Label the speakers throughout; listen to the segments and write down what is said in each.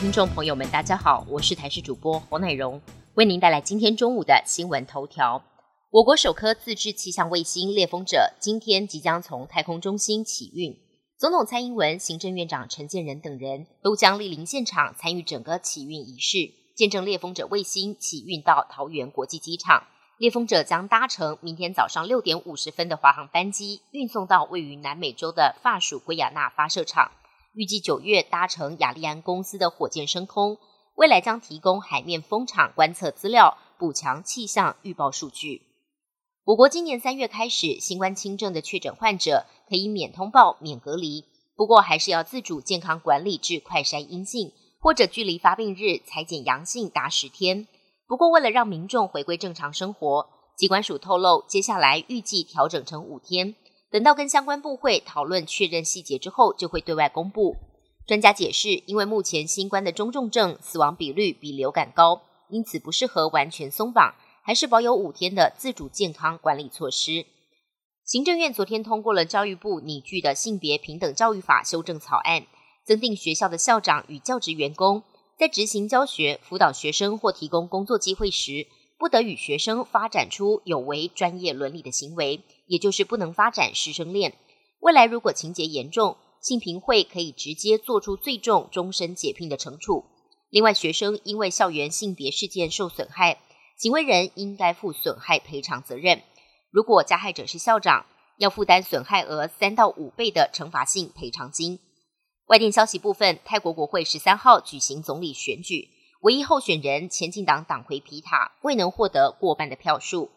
Speaker 1: 听众朋友们，大家好，我是台视主播侯乃荣，为您带来今天中午的新闻头条。我国首颗自制气象卫星“猎风者”今天即将从太空中心起运，总统蔡英文、行政院长陈建仁等人都将莅临现场参与整个起运仪式，见证“猎风者”卫星起运到桃园国际机场。猎风者将搭乘明天早上六点五十分的华航班机，运送到位于南美洲的法属圭亚那发射场。预计九月搭乘亚利安公司的火箭升空，未来将提供海面风场观测资料，补强气象预报数据。我国今年三月开始，新冠轻症的确诊患者可以免通报、免隔离，不过还是要自主健康管理至快筛阴性，或者距离发病日裁检阳性达十天。不过，为了让民众回归正常生活，机关署透露，接下来预计调整成五天。等到跟相关部会讨论确认细节之后，就会对外公布。专家解释，因为目前新冠的中重症死亡比率比流感高，因此不适合完全松绑，还是保有五天的自主健康管理措施。行政院昨天通过了教育部拟具的性别平等教育法修正草案，增订学校的校长与教职员工在执行教学、辅导学生或提供工作机会时。不得与学生发展出有违专业伦理的行为，也就是不能发展师生恋。未来如果情节严重，性平会可以直接做出最重终身解聘的惩处。另外，学生因为校园性别事件受损害，行为人应该负损害赔偿责任。如果加害者是校长，要负担损害额三到五倍的惩罚性赔偿金。外电消息部分，泰国国会十三号举行总理选举。唯一候选人前进党党魁皮塔未能获得过半的票数。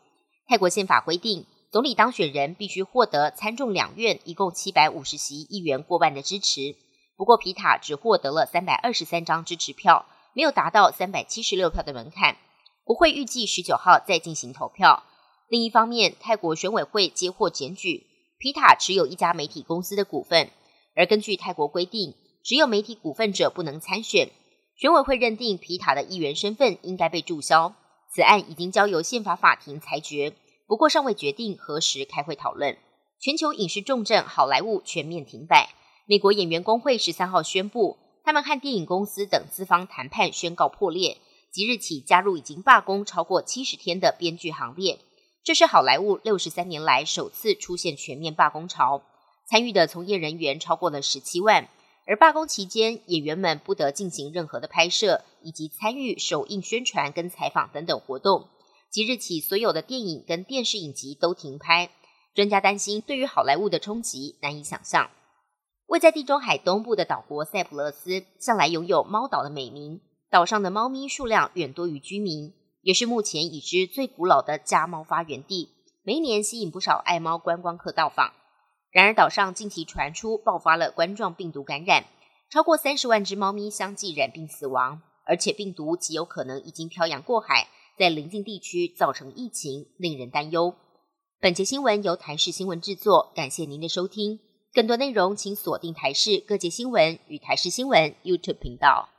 Speaker 1: 泰国宪法规定，总理当选人必须获得参众两院一共七百五十席议员过半的支持。不过，皮塔只获得了三百二十三张支持票，没有达到三百七十六票的门槛。国会预计十九号再进行投票。另一方面，泰国选委会接获检举，皮塔持有一家媒体公司的股份，而根据泰国规定，只有媒体股份者不能参选。选委会认定皮塔的议员身份应该被注销，此案已经交由宪法法庭裁决，不过尚未决定何时开会讨论。全球影视重镇好莱坞全面停摆，美国演员工会十三号宣布，他们和电影公司等资方谈判宣告破裂，即日起加入已经罢工超过七十天的编剧行列。这是好莱坞六十三年来首次出现全面罢工潮，参与的从业人员超过了十七万。而罢工期间，演员们不得进行任何的拍摄，以及参与首映宣传跟采访等等活动。即日起，所有的电影跟电视影集都停拍。专家担心，对于好莱坞的冲击难以想象。位在地中海东部的岛国塞浦路斯，向来拥有猫岛的美名。岛上的猫咪数量远多于居民，也是目前已知最古老的家猫发源地。每一年吸引不少爱猫观光客到访。然而，岛上近期传出爆发了冠状病毒感染，超过三十万只猫咪相继染病死亡，而且病毒极有可能已经漂洋过海，在邻近地区造成疫情，令人担忧。本节新闻由台视新闻制作，感谢您的收听。更多内容请锁定台视各界新闻与台视新闻 YouTube 频道。